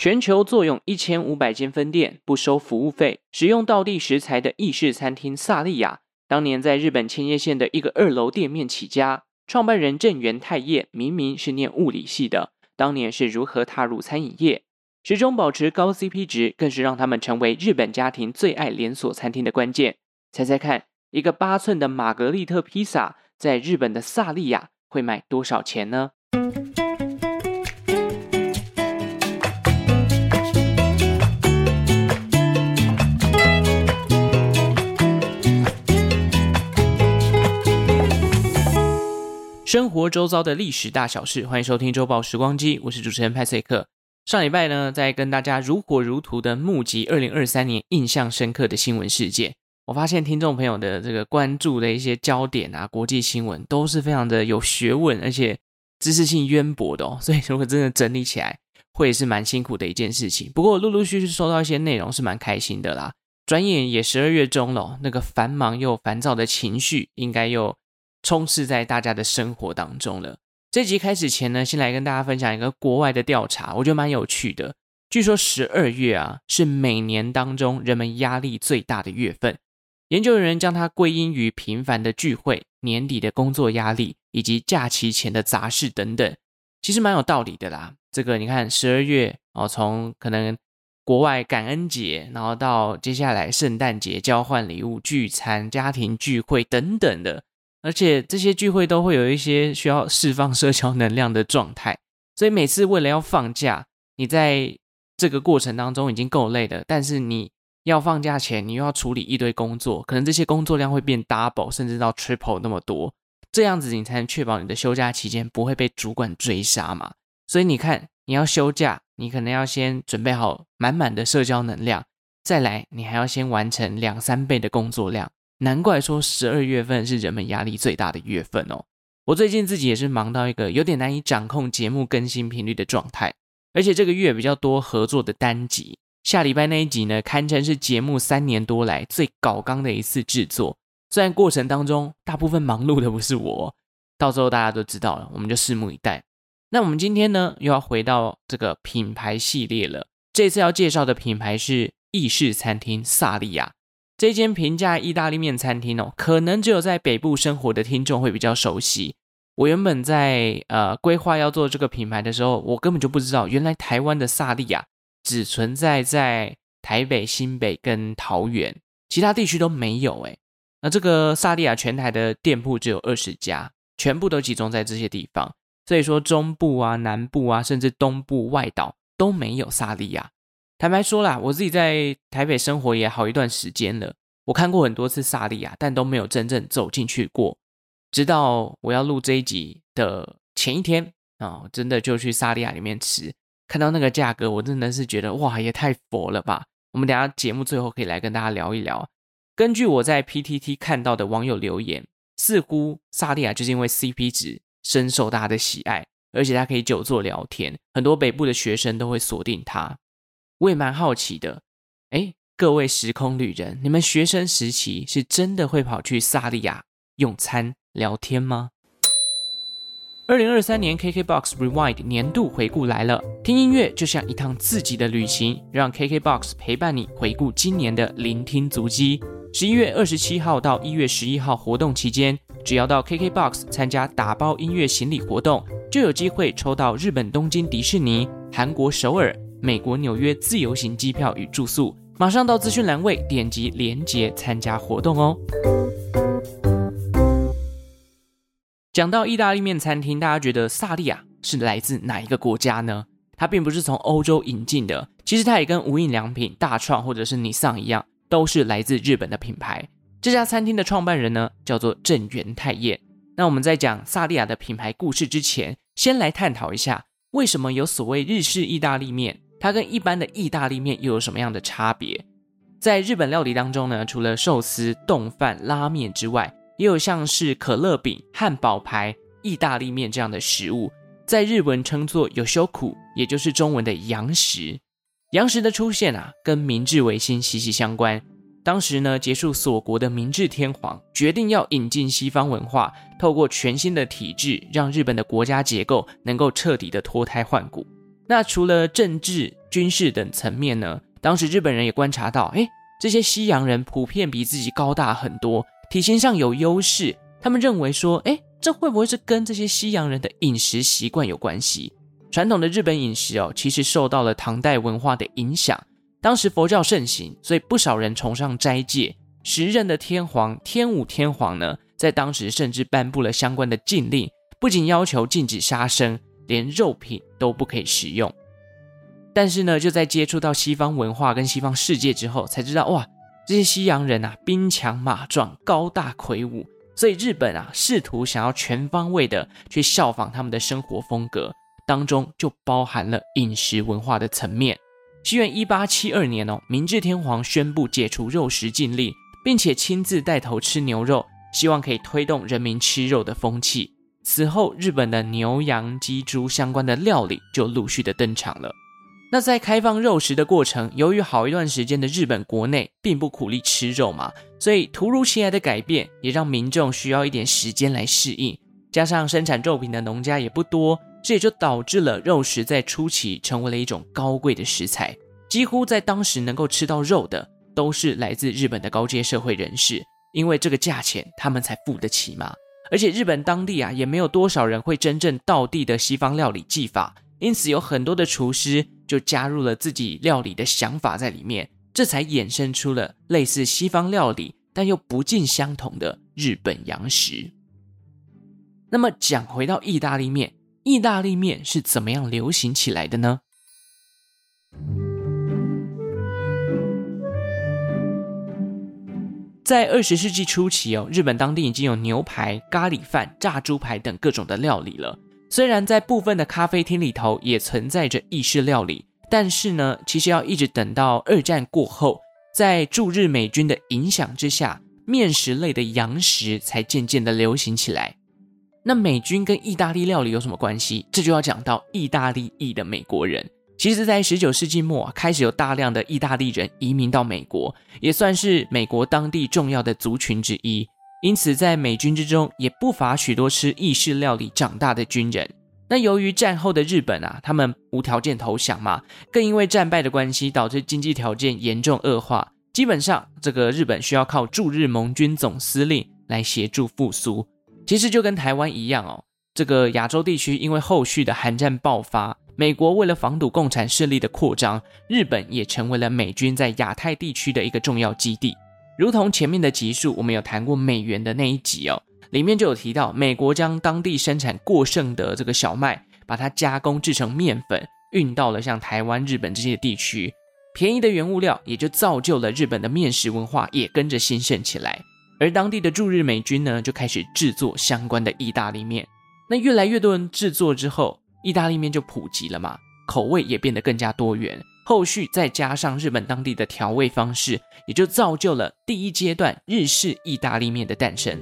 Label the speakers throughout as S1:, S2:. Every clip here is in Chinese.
S1: 全球坐拥一千五百间分店，不收服务费，使用道地食材的意式餐厅萨莉亚，当年在日本千叶县的一个二楼店面起家，创办人郑元太业明明是念物理系的，当年是如何踏入餐饮业？始终保持高 CP 值，更是让他们成为日本家庭最爱连锁餐厅的关键。猜猜看，一个八寸的玛格丽特披萨，在日本的萨莉亚会卖多少钱呢？生活周遭的历史大小事，欢迎收听周报时光机，我是主持人派翠克。上礼拜呢，在跟大家如火如荼的募集二零二三年印象深刻的新闻事件。我发现听众朋友的这个关注的一些焦点啊，国际新闻都是非常的有学问，而且知识性渊博的哦。所以如果真的整理起来，会是蛮辛苦的一件事情。不过陆陆续续收到一些内容，是蛮开心的啦。转眼也十二月中了，那个繁忙又烦躁的情绪，应该又充斥在大家的生活当中了。这集开始前呢，先来跟大家分享一个国外的调查，我觉得蛮有趣的。据说十二月啊，是每年当中人们压力最大的月份。研究人员将它归因于频繁的聚会、年底的工作压力以及假期前的杂事等等。其实蛮有道理的啦。这个你看，十二月哦，从可能国外感恩节，然后到接下来圣诞节交换礼物、聚餐、家庭聚会等等的。而且这些聚会都会有一些需要释放社交能量的状态，所以每次为了要放假，你在这个过程当中已经够累了，但是你要放假前，你又要处理一堆工作，可能这些工作量会变 double 甚至到 triple 那么多，这样子你才能确保你的休假期间不会被主管追杀嘛。所以你看，你要休假，你可能要先准备好满满的社交能量，再来你还要先完成两三倍的工作量。难怪说十二月份是人们压力最大的月份哦。我最近自己也是忙到一个有点难以掌控节目更新频率的状态，而且这个月比较多合作的单集。下礼拜那一集呢，堪称是节目三年多来最搞纲的一次制作。虽然过程当中大部分忙碌的不是我，到时候大家都知道了，我们就拭目以待。那我们今天呢，又要回到这个品牌系列了。这次要介绍的品牌是意式餐厅萨莉亚。这间平价意大利面餐厅哦，可能只有在北部生活的听众会比较熟悉。我原本在呃规划要做这个品牌的时候，我根本就不知道，原来台湾的萨莉亚只存在在台北、新北跟桃园，其他地区都没有诶。那这个萨莉亚全台的店铺只有二十家，全部都集中在这些地方，所以说中部啊、南部啊，甚至东部外岛都没有萨莉亚。坦白说啦，我自己在台北生活也好一段时间了，我看过很多次萨莉亚，但都没有真正走进去过。直到我要录这一集的前一天啊，真的就去萨莉亚里面吃，看到那个价格，我真的是觉得哇，也太佛了吧！我们等下节目最后可以来跟大家聊一聊。根据我在 PTT 看到的网友留言，似乎萨莉亚就是因为 CP 值深受大家的喜爱，而且它可以久坐聊天，很多北部的学生都会锁定它。我也蛮好奇的，哎，各位时空旅人，你们学生时期是真的会跑去萨利亚用餐聊天吗？二零二三年 KKBOX Rewind 年度回顾来了，听音乐就像一趟自己的旅行，让 KKBOX 陪伴你回顾今年的聆听足迹。十一月二十七号到一月十一号活动期间，只要到 KKBOX 参加打包音乐行李活动，就有机会抽到日本东京迪士尼、韩国首尔。美国纽约自由行机票与住宿，马上到资讯栏位点击连结参加活动哦。讲到意大利面餐厅，大家觉得萨莉亚是来自哪一个国家呢？它并不是从欧洲引进的，其实它也跟无印良品、大创或者是尼桑一样，都是来自日本的品牌。这家餐厅的创办人呢，叫做正元太业。那我们在讲萨莉亚的品牌故事之前，先来探讨一下为什么有所谓日式意大利面。它跟一般的意大利面又有什么样的差别？在日本料理当中呢，除了寿司、冻饭、拉面之外，也有像是可乐饼、汉堡排、意大利面这样的食物，在日文称作有修苦，也就是中文的洋食。洋食的出现啊，跟明治维新息息相关。当时呢，结束锁国的明治天皇决定要引进西方文化，透过全新的体制，让日本的国家结构能够彻底的脱胎换骨。那除了政治、军事等层面呢，当时日本人也观察到，诶，这些西洋人普遍比自己高大很多，体型上有优势。他们认为说，诶，这会不会是跟这些西洋人的饮食习惯有关系？传统的日本饮食哦，其实受到了唐代文化的影响。当时佛教盛行，所以不少人崇尚斋戒。时任的天皇天武天皇呢，在当时甚至颁布了相关的禁令，不仅要求禁止杀生。连肉品都不可以食用，但是呢，就在接触到西方文化跟西方世界之后，才知道哇，这些西洋人啊，兵强马壮，高大魁梧，所以日本啊，试图想要全方位的去效仿他们的生活风格，当中就包含了饮食文化的层面。西元一八七二年哦，明治天皇宣布解除肉食禁令，并且亲自带头吃牛肉，希望可以推动人民吃肉的风气。此后，日本的牛羊鸡猪相关的料理就陆续的登场了。那在开放肉食的过程，由于好一段时间的日本国内并不鼓励吃肉嘛，所以突如其来的改变也让民众需要一点时间来适应。加上生产肉品的农家也不多，这也就导致了肉食在初期成为了一种高贵的食材。几乎在当时能够吃到肉的，都是来自日本的高阶社会人士，因为这个价钱他们才付得起嘛。而且日本当地啊，也没有多少人会真正道地的西方料理技法，因此有很多的厨师就加入了自己料理的想法在里面，这才衍生出了类似西方料理但又不尽相同的日本洋食。那么讲回到意大利面，意大利面是怎么样流行起来的呢？在二十世纪初期哦，日本当地已经有牛排、咖喱饭、炸猪排等各种的料理了。虽然在部分的咖啡厅里头也存在着意式料理，但是呢，其实要一直等到二战过后，在驻日美军的影响之下，面食类的洋食才渐渐的流行起来。那美军跟意大利料理有什么关系？这就要讲到意大利裔的美国人。其实，在十九世纪末开始有大量的意大利人移民到美国，也算是美国当地重要的族群之一。因此，在美军之中也不乏许多吃意式料理长大的军人。那由于战后的日本啊，他们无条件投降嘛，更因为战败的关系，导致经济条件严重恶化。基本上，这个日本需要靠驻日盟军总司令来协助复苏。其实就跟台湾一样哦，这个亚洲地区因为后续的韩战爆发。美国为了防堵共产势力的扩张，日本也成为了美军在亚太地区的一个重要基地。如同前面的集数，我们有谈过美元的那一集哦，里面就有提到，美国将当地生产过剩的这个小麦，把它加工制成面粉，运到了像台湾、日本这些地区，便宜的原物料也就造就了日本的面食文化也跟着兴盛起来。而当地的驻日美军呢，就开始制作相关的意大利面。那越来越多人制作之后，意大利面就普及了嘛，口味也变得更加多元。后续再加上日本当地的调味方式，也就造就了第一阶段日式意大利面的诞生。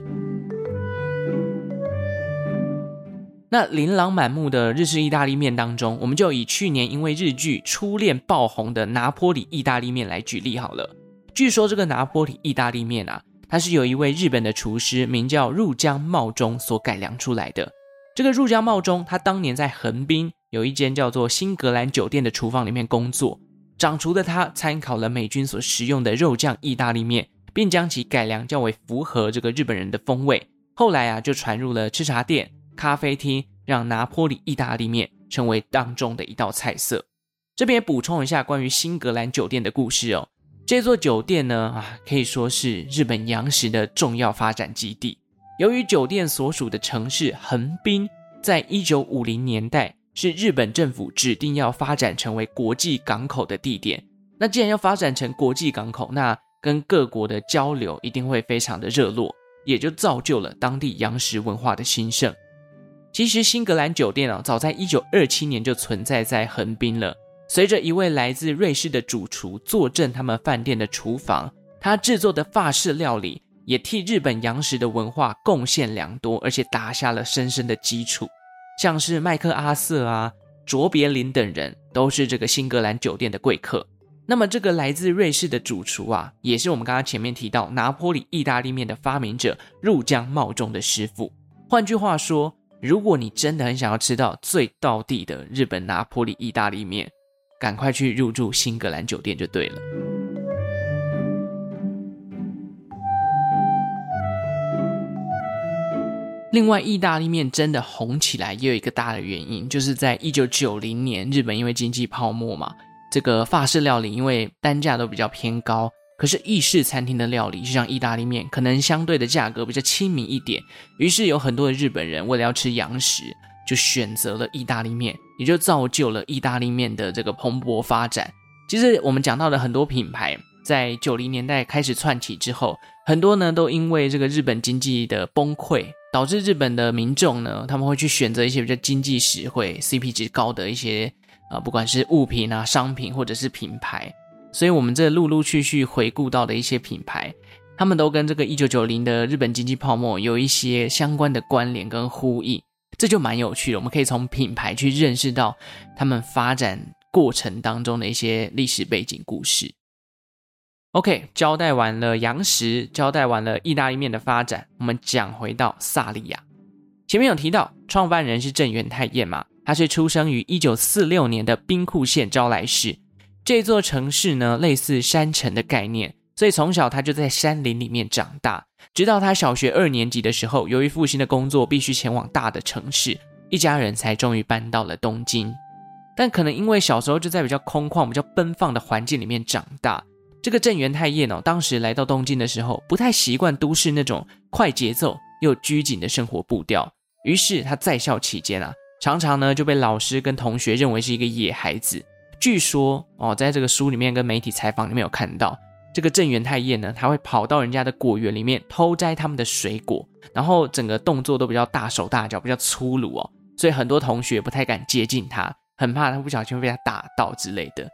S1: 那琳琅满目的日式意大利面当中，我们就以去年因为日剧《初恋》爆红的拿坡里意大利面来举例好了。据说这个拿坡里意大利面啊，它是由一位日本的厨师名叫入江茂中所改良出来的。这个入江茂中，他当年在横滨有一间叫做新格兰酒店的厨房里面工作。掌厨的他参考了美军所食用的肉酱意大利面，并将其改良较为符合这个日本人的风味。后来啊，就传入了吃茶店、咖啡厅，让拿坡里意大利面成为当中的一道菜色。这边也补充一下关于新格兰酒店的故事哦。这座酒店呢，啊，可以说是日本洋食的重要发展基地。由于酒店所属的城市横滨，在一九五零年代是日本政府指定要发展成为国际港口的地点。那既然要发展成国际港口，那跟各国的交流一定会非常的热络，也就造就了当地洋食文化的兴盛。其实新格兰酒店啊，早在一九二七年就存在在横滨了。随着一位来自瑞士的主厨坐镇他们饭店的厨房，他制作的法式料理。也替日本洋食的文化贡献良多，而且打下了深深的基础。像是麦克阿瑟啊、卓别林等人，都是这个新格兰酒店的贵客。那么，这个来自瑞士的主厨啊，也是我们刚刚前面提到拿坡里意大利面的发明者入江茂中的师傅。换句话说，如果你真的很想要吃到最道地的日本拿坡里意大利面，赶快去入住新格兰酒店就对了。另外，意大利面真的红起来也有一个大的原因，就是在一九九零年，日本因为经济泡沫嘛，这个法式料理因为单价都比较偏高，可是意式餐厅的料理就像意大利面，可能相对的价格比较亲民一点，于是有很多的日本人为了要吃洋食，就选择了意大利面，也就造就了意大利面的这个蓬勃发展。其实我们讲到的很多品牌，在九零年代开始窜起之后，很多呢都因为这个日本经济的崩溃。导致日本的民众呢，他们会去选择一些比较经济实惠、CP 值高的一些啊、呃，不管是物品啊、商品或者是品牌。所以，我们这陆陆续续回顾到的一些品牌，他们都跟这个一九九零的日本经济泡沫有一些相关的关联跟呼应，这就蛮有趣的。我们可以从品牌去认识到他们发展过程当中的一些历史背景故事。OK，交代完了洋食，交代完了意大利面的发展，我们讲回到萨利亚。前面有提到，创办人是郑元太彦嘛，他是出生于一九四六年的兵库县招来市。这座城市呢，类似山城的概念，所以从小他就在山林里面长大。直到他小学二年级的时候，由于父亲的工作必须前往大的城市，一家人才终于搬到了东京。但可能因为小时候就在比较空旷、比较奔放的环境里面长大。这个郑元太彦呢，当时来到东京的时候，不太习惯都市那种快节奏又拘谨的生活步调。于是他在校期间啊，常常呢就被老师跟同学认为是一个野孩子。据说哦，在这个书里面跟媒体采访里面有看到，这个郑元太彦呢，他会跑到人家的果园里面偷摘他们的水果，然后整个动作都比较大手大脚，比较粗鲁哦，所以很多同学不太敢接近他，很怕他不小心被他打到之类的。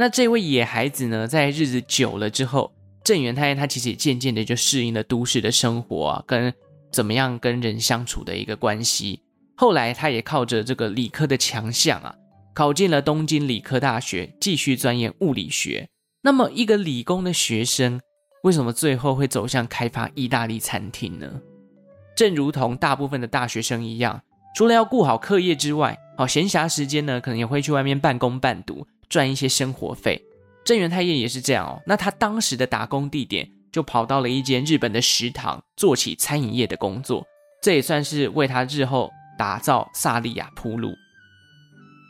S1: 那这位野孩子呢，在日子久了之后，郑元太他其实也渐渐的就适应了都市的生活啊，跟怎么样跟人相处的一个关系。后来他也靠着这个理科的强项啊，考进了东京理科大学，继续钻研物理学。那么一个理工的学生，为什么最后会走向开发意大利餐厅呢？正如同大部分的大学生一样，除了要顾好课业之外，好闲暇时间呢，可能也会去外面半工半读。赚一些生活费，郑元太彦也是这样哦。那他当时的打工地点就跑到了一间日本的食堂，做起餐饮业的工作，这也算是为他日后打造萨利亚铺路。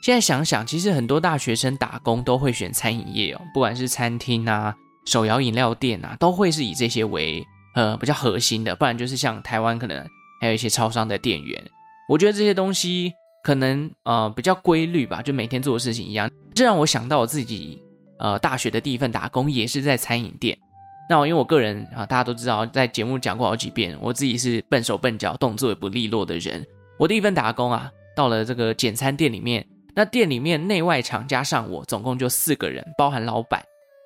S1: 现在想想，其实很多大学生打工都会选餐饮业哦，不管是餐厅啊、手摇饮料店啊，都会是以这些为呃比较核心的，不然就是像台湾可能还有一些超商的店员。我觉得这些东西。可能呃比较规律吧，就每天做的事情一样。这让我想到我自己呃大学的第一份打工也是在餐饮店。那因为我个人啊，大家都知道，在节目讲过好几遍，我自己是笨手笨脚、动作也不利落的人。我第一份打工啊，到了这个简餐店里面，那店里面内外场加上我，总共就四个人，包含老板。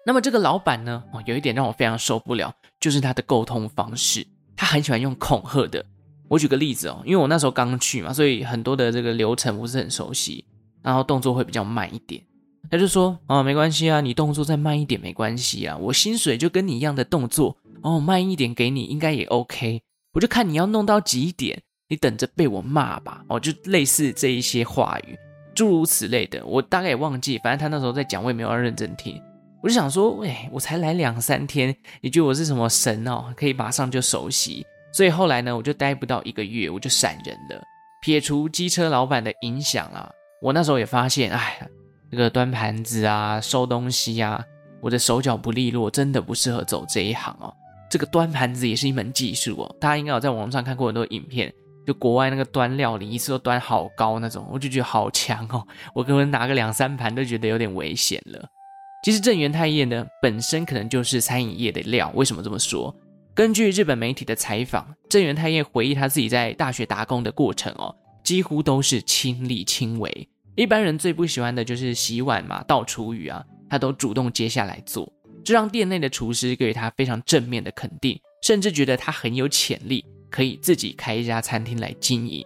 S1: 那么这个老板呢，哦，有一点让我非常受不了，就是他的沟通方式，他很喜欢用恐吓的。我举个例子哦，因为我那时候刚去嘛，所以很多的这个流程不是很熟悉，然后动作会比较慢一点。他就说：“哦，没关系啊，你动作再慢一点没关系啊，我薪水就跟你一样的动作哦，慢一点给你应该也 OK。我就看你要弄到几点，你等着被我骂吧。”哦，就类似这一些话语，诸如此类的，我大概也忘记，反正他那时候在讲，我也没有要认真听。我就想说，喂，我才来两三天，你觉得我是什么神哦？可以马上就熟悉？所以后来呢，我就待不到一个月，我就闪人了。撇除机车老板的影响啊，我那时候也发现，哎，这个端盘子啊、收东西啊，我的手脚不利落，真的不适合走这一行哦。这个端盘子也是一门技术哦，大家应该有在网上看过很多影片，就国外那个端料理，一次都端好高那种，我就觉得好强哦。我可能拿个两三盘都觉得有点危险了。其实郑元太彦呢，本身可能就是餐饮业的料，为什么这么说？根据日本媒体的采访，郑元太彦回忆他自己在大学打工的过程哦，几乎都是亲力亲为。一般人最不喜欢的就是洗碗嘛、倒厨余啊，他都主动接下来做，这让店内的厨师给予他非常正面的肯定，甚至觉得他很有潜力，可以自己开一家餐厅来经营。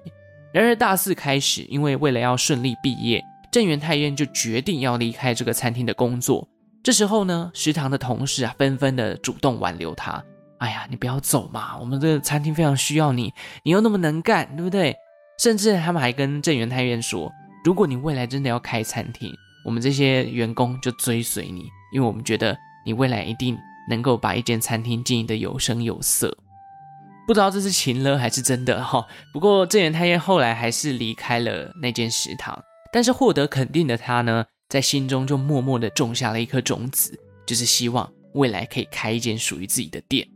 S1: 然而大四开始，因为为了要顺利毕业，郑元太院就决定要离开这个餐厅的工作。这时候呢，食堂的同事啊，纷纷的主动挽留他。哎呀，你不要走嘛！我们这餐厅非常需要你，你又那么能干，对不对？甚至他们还跟郑元太院说，如果你未来真的要开餐厅，我们这些员工就追随你，因为我们觉得你未来一定能够把一间餐厅经营的有声有色。不知道这是情了还是真的哈。不过郑元太后来还是离开了那间食堂，但是获得肯定的他呢，在心中就默默的种下了一颗种子，就是希望未来可以开一间属于自己的店。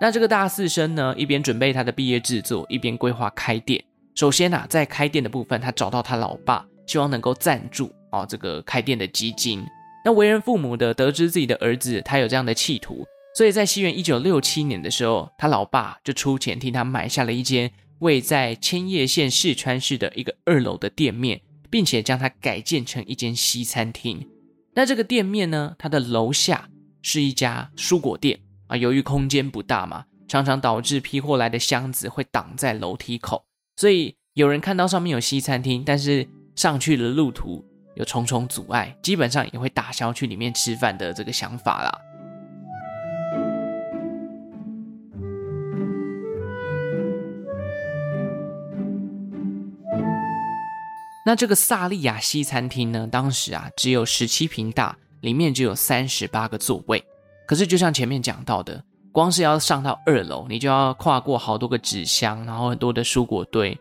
S1: 那这个大四生呢，一边准备他的毕业制作，一边规划开店。首先啊，在开店的部分，他找到他老爸，希望能够赞助哦这个开店的基金。那为人父母的得知自己的儿子他有这样的企图，所以在西元一九六七年的时候，他老爸就出钱替他买下了一间位在千叶县市川市的一个二楼的店面，并且将它改建成一间西餐厅。那这个店面呢，它的楼下是一家蔬果店。啊，由于空间不大嘛，常常导致批货来的箱子会挡在楼梯口，所以有人看到上面有西餐厅，但是上去的路途有重重阻碍，基本上也会打消去里面吃饭的这个想法啦。那这个萨利亚西餐厅呢，当时啊只有十七坪大，里面只有三十八个座位。可是，就像前面讲到的，光是要上到二楼，你就要跨过好多个纸箱，然后很多的蔬果堆，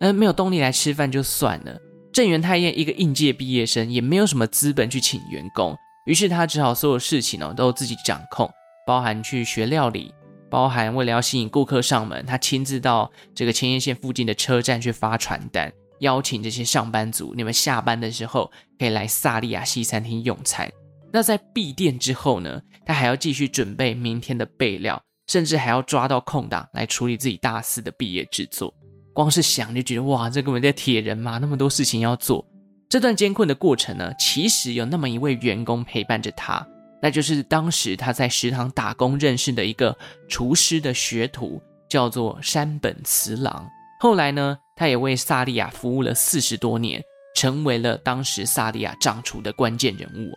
S1: 呃，没有动力来吃饭就算了。郑元太彦一个应届毕业生，也没有什么资本去请员工，于是他只好所有事情呢都自己掌控，包含去学料理，包含为了要吸引顾客上门，他亲自到这个千叶县附近的车站去发传单，邀请这些上班族，你们下班的时候可以来萨莉亚西餐厅用餐。那在闭店之后呢，他还要继续准备明天的备料，甚至还要抓到空档来处理自己大四的毕业制作。光是想就觉得哇，这根本在铁人嘛，那么多事情要做。这段艰困的过程呢，其实有那么一位员工陪伴着他，那就是当时他在食堂打工认识的一个厨师的学徒，叫做山本慈郎。后来呢，他也为萨莉亚服务了四十多年，成为了当时萨莉亚掌厨的关键人物。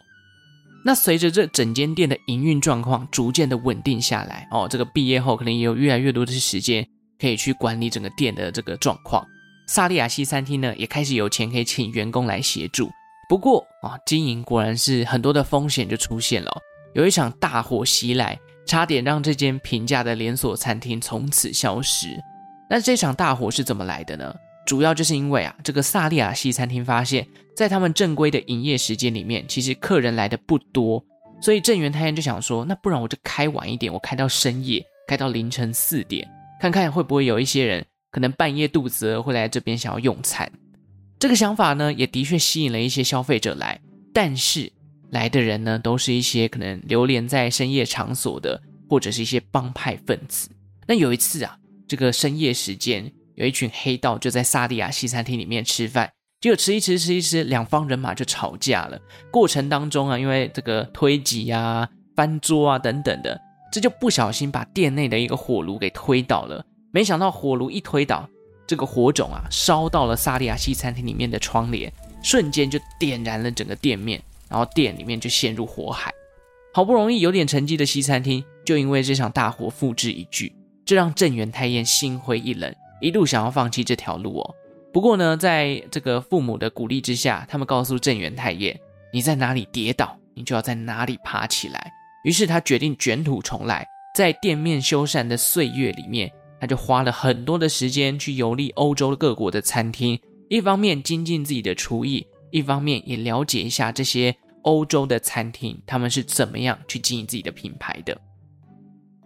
S1: 那随着这整间店的营运状况逐渐的稳定下来，哦，这个毕业后可能也有越来越多的时间可以去管理整个店的这个状况。萨莉亚西餐厅呢，也开始有钱可以请员工来协助。不过啊，经营果然是很多的风险就出现了。有一场大火袭来，差点让这间平价的连锁餐厅从此消失。那这场大火是怎么来的呢？主要就是因为啊，这个萨利亚西餐厅发现，在他们正规的营业时间里面，其实客人来的不多，所以郑元太院就想说，那不然我就开晚一点，我开到深夜，开到凌晨四点，看看会不会有一些人可能半夜肚子饿会来这边想要用餐。这个想法呢，也的确吸引了一些消费者来，但是来的人呢，都是一些可能流连在深夜场所的，或者是一些帮派分子。那有一次啊，这个深夜时间。有一群黑道就在萨莉亚西餐厅里面吃饭，结果吃一吃吃一吃，两方人马就吵架了。过程当中啊，因为这个推挤啊、翻桌啊等等的，这就不小心把店内的一个火炉给推倒了。没想到火炉一推倒，这个火种啊烧到了萨莉亚西餐厅里面的窗帘，瞬间就点燃了整个店面，然后店里面就陷入火海。好不容易有点成绩的西餐厅，就因为这场大火付之一炬，这让郑元太彦心灰意冷。一度想要放弃这条路哦，不过呢，在这个父母的鼓励之下，他们告诉镇元太彦：“你在哪里跌倒，你就要在哪里爬起来。”于是他决定卷土重来，在店面修缮的岁月里面，他就花了很多的时间去游历欧洲各国的餐厅，一方面精进自己的厨艺，一方面也了解一下这些欧洲的餐厅他们是怎么样去经营自己的品牌的。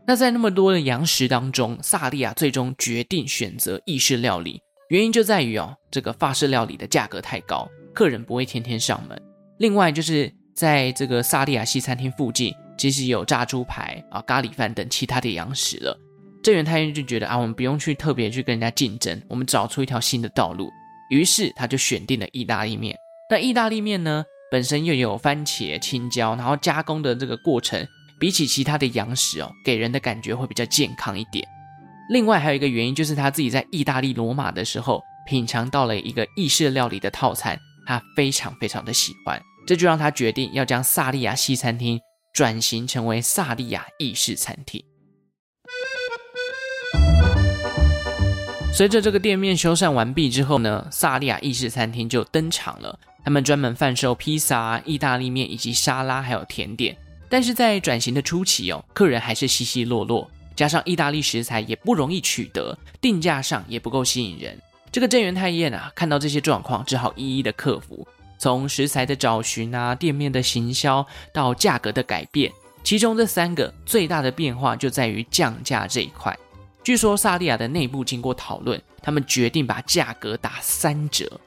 S1: 那在那么多的洋食当中，萨莉亚最终决定选择意式料理，原因就在于哦，这个法式料理的价格太高，客人不会天天上门。另外就是在这个萨莉亚西餐厅附近，其实有炸猪排啊、咖喱饭等其他的洋食了。郑元太君就觉得啊，我们不用去特别去跟人家竞争，我们找出一条新的道路。于是他就选定了意大利面。那意大利面呢，本身又有番茄、青椒，然后加工的这个过程。比起其他的洋食哦，给人的感觉会比较健康一点。另外还有一个原因，就是他自己在意大利罗马的时候品尝到了一个意式料理的套餐，他非常非常的喜欢，这就让他决定要将萨利亚西餐厅转型成为萨利亚意式餐厅。随着这个店面修缮完毕之后呢，萨利亚意式餐厅就登场了。他们专门贩售披萨、意大利面以及沙拉，还有甜点。但是在转型的初期哦，客人还是稀稀落落，加上意大利食材也不容易取得，定价上也不够吸引人。这个郑元太宴啊，看到这些状况，只好一一的克服。从食材的找寻啊，店面的行销到价格的改变，其中这三个最大的变化就在于降价这一块。据说萨莉亚的内部经过讨论，他们决定把价格打三折，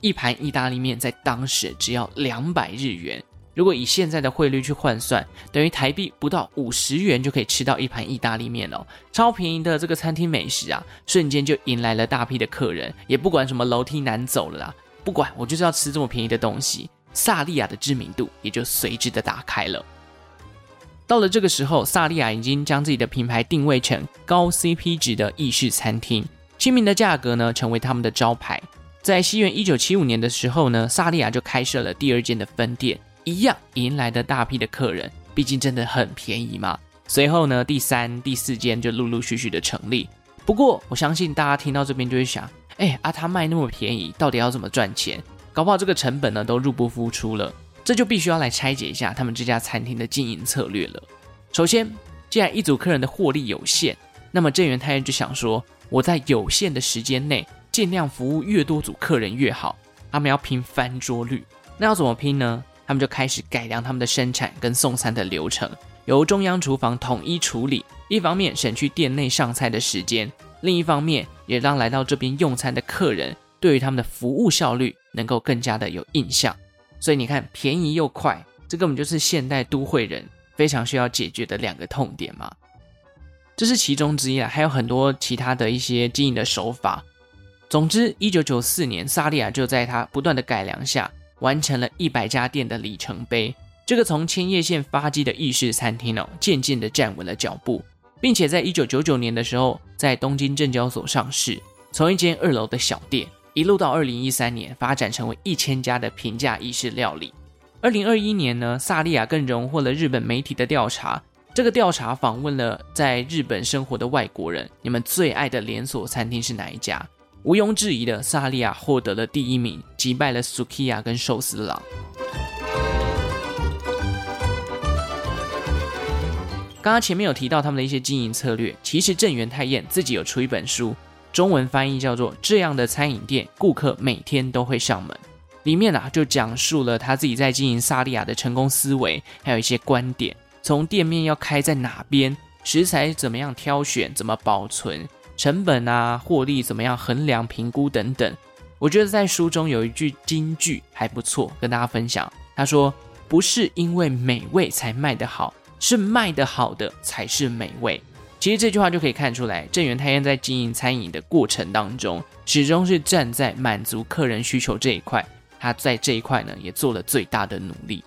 S1: 一盘意大利面在当时只要两百日元。如果以现在的汇率去换算，等于台币不到五十元就可以吃到一盘意大利面哦，超便宜的这个餐厅美食啊，瞬间就迎来了大批的客人，也不管什么楼梯难走了啦，不管我就是要吃这么便宜的东西，萨莉亚的知名度也就随之的打开了。到了这个时候，萨莉亚已经将自己的品牌定位成高 CP 值的意式餐厅，亲民的价格呢，成为他们的招牌。在西元一九七五年的时候呢，萨莉亚就开设了第二间的分店，一样迎来的大批的客人，毕竟真的很便宜嘛。随后呢，第三、第四间就陆陆续续的成立。不过，我相信大家听到这边就会想，哎，啊，他卖那么便宜，到底要怎么赚钱？搞不好这个成本呢，都入不敷出了。这就必须要来拆解一下他们这家餐厅的经营策略了。首先，既然一组客人的获利有限，那么郑元太就想说，我在有限的时间内，尽量服务越多组客人越好。他们要拼翻桌率，那要怎么拼呢？他们就开始改良他们的生产跟送餐的流程，由中央厨房统一处理。一方面省去店内上菜的时间，另一方面也让来到这边用餐的客人对于他们的服务效率能够更加的有印象。所以你看，便宜又快，这根本就是现代都会人非常需要解决的两个痛点嘛。这是其中之一啊，还有很多其他的一些经营的手法。总之，一九九四年，萨莉亚就在他不断的改良下，完成了一百家店的里程碑。这个从千叶县发迹的意式餐厅哦，渐渐的站稳了脚步，并且在一九九九年的时候，在东京证交所上市，从一间二楼的小店。一路到二零一三年，发展成为一千家的平价意式料理。二零二一年呢，萨莉亚更荣获了日本媒体的调查。这个调查访问了在日本生活的外国人，你们最爱的连锁餐厅是哪一家？毋庸置疑的，萨莉亚获得了第一名，击败了 Sukiya 跟寿司郎。刚刚前面有提到他们的一些经营策略，其实郑元太彦自己有出一本书。中文翻译叫做《这样的餐饮店，顾客每天都会上门》。里面啊，就讲述了他自己在经营萨莉亚的成功思维，还有一些观点。从店面要开在哪边，食材怎么样挑选，怎么保存，成本啊，获利怎么样衡量评估等等。我觉得在书中有一句金句还不错，跟大家分享。他说：“不是因为美味才卖得好，是卖得好的才是美味。”其实这句话就可以看出来，郑元太宴在经营餐饮的过程当中，始终是站在满足客人需求这一块。他在这一块呢，也做了最大的努力。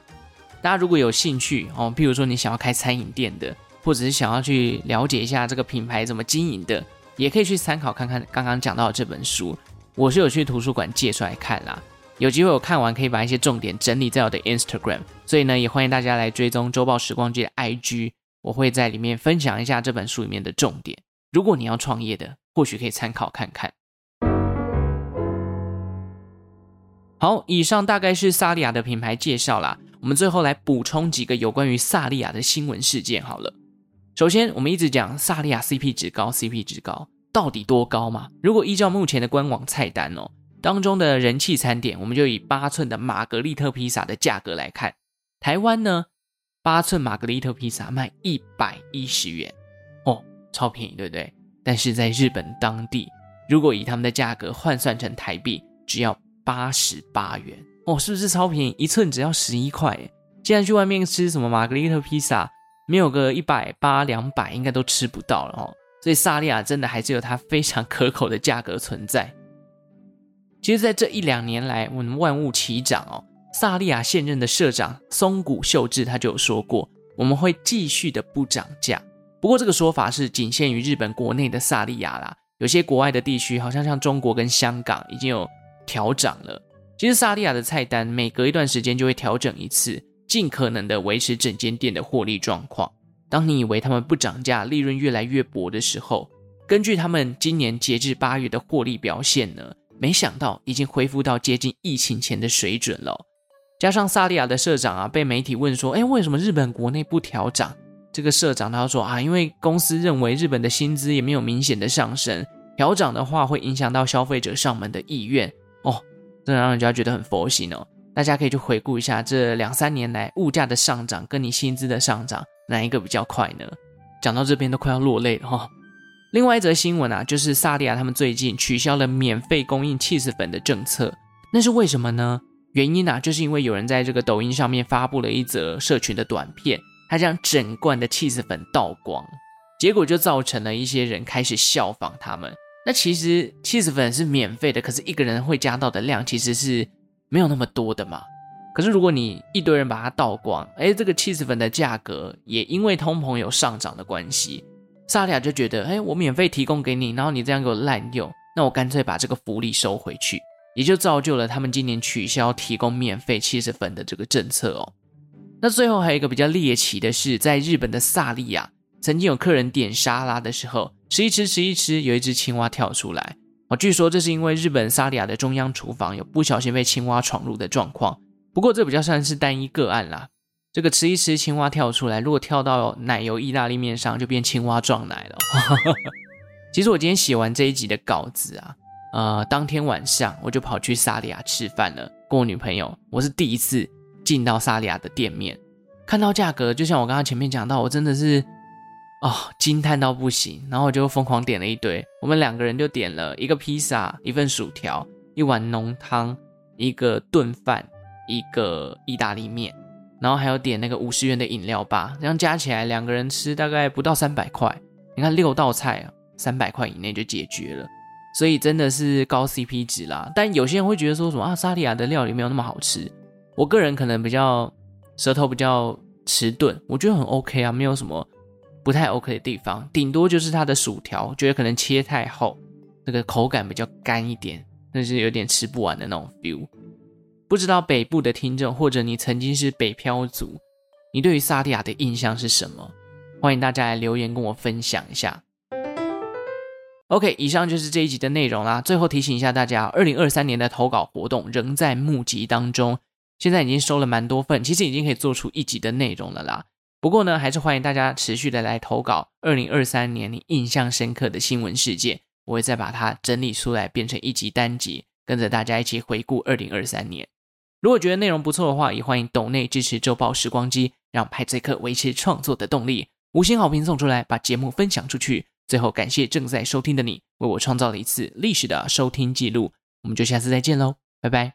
S1: 大家如果有兴趣哦，譬如说你想要开餐饮店的，或者是想要去了解一下这个品牌怎么经营的，也可以去参考看看刚刚讲到的这本书。我是有去图书馆借出来看啦，有机会我看完可以把一些重点整理在我的 Instagram，所以呢，也欢迎大家来追踪周报时光机的 IG。我会在里面分享一下这本书里面的重点。如果你要创业的，或许可以参考看看。好，以上大概是萨莉亚的品牌介绍啦。我们最后来补充几个有关于萨莉亚的新闻事件好了。首先，我们一直讲萨莉亚 CP 值高，CP 值高，到底多高嘛？如果依照目前的官网菜单哦，当中的人气餐点，我们就以八寸的玛格丽特披萨的价格来看，台湾呢？八寸玛格丽特披萨卖一百一十元哦，超便宜，对不对？但是在日本当地，如果以他们的价格换算成台币，只要八十八元哦，是不是超便宜？一寸只要十一块。现在去外面吃什么玛格丽特披萨，没有个一百八两百，应该都吃不到了哦。所以萨莉亚真的还是有它非常可口的价格存在。其实，在这一两年来，我们万物齐涨哦。萨莉亚现任的社长松谷秀智他就有说过，我们会继续的不涨价。不过这个说法是仅限于日本国内的萨莉亚啦，有些国外的地区，好像像中国跟香港已经有调涨了。其实萨莉亚的菜单每隔一段时间就会调整一次，尽可能的维持整间店的获利状况。当你以为他们不涨价，利润越来越薄的时候，根据他们今年截至八月的获利表现呢，没想到已经恢复到接近疫情前的水准了。加上萨利亚的社长啊，被媒体问说：“哎，为什么日本国内不调涨？”这个社长他说：“啊，因为公司认为日本的薪资也没有明显的上升，调涨的话会影响到消费者上门的意愿。”哦，这让人家觉得很佛心哦。大家可以去回顾一下这两三年来物价的上涨跟你薪资的上涨，哪一个比较快呢？讲到这边都快要落泪了哈、哦。另外一则新闻啊，就是萨莉亚他们最近取消了免费供应 cheese 粉的政策，那是为什么呢？原因啊，就是因为有人在这个抖音上面发布了一则社群的短片，他将整罐的 cheese 粉倒光，结果就造成了一些人开始效仿他们。那其实 cheese 粉是免费的，可是一个人会加到的量其实是没有那么多的嘛。可是如果你一堆人把它倒光，哎，这个起司粉的价格也因为通膨有上涨的关系。萨利亚就觉得，哎，我免费提供给你，然后你这样给我滥用，那我干脆把这个福利收回去，也就造就了他们今年取消提供免费起司粉的这个政策哦。那最后还有一个比较猎奇的是，在日本的萨利亚，曾经有客人点沙拉的时候，吃一吃吃一吃，有一只青蛙跳出来哦。据说这是因为日本萨利亚的中央厨房有不小心被青蛙闯入的状况，不过这比较算是单一个案啦。这个吃一吃，青蛙跳出来，如果跳到奶油意大利面上，就变青蛙撞奶了。其实我今天写完这一集的稿子啊，呃，当天晚上我就跑去萨利亚吃饭了，跟我女朋友。我是第一次进到萨利亚的店面，看到价格，就像我刚刚前面讲到，我真的是哦惊叹到不行，然后我就疯狂点了一堆。我们两个人就点了一个披萨，一份薯条，一碗浓汤，一个炖饭，一个意大利面。然后还有点那个五十元的饮料吧，这样加起来两个人吃大概不到三百块。你看六道菜啊，三百块以内就解决了，所以真的是高 CP 值啦。但有些人会觉得说什么啊，萨莉亚的料理没有那么好吃。我个人可能比较舌头比较迟钝，我觉得很 OK 啊，没有什么不太 OK 的地方，顶多就是它的薯条，觉得可能切太厚，那个口感比较干一点，但是有点吃不完的那种 feel。不知道北部的听众，或者你曾经是北漂族，你对于萨莉亚的印象是什么？欢迎大家来留言跟我分享一下。OK，以上就是这一集的内容啦。最后提醒一下大家，二零二三年的投稿活动仍在募集当中，现在已经收了蛮多份，其实已经可以做出一集的内容了啦。不过呢，还是欢迎大家持续的来投稿二零二三年你印象深刻的新闻事件，我会再把它整理出来变成一集单集，跟着大家一起回顾二零二三年。如果觉得内容不错的话，也欢迎抖内支持周报时光机，让派翠克维持创作的动力。五星好评送出来，把节目分享出去。最后，感谢正在收听的你，为我创造了一次历史的收听记录。我们就下次再见喽，拜拜。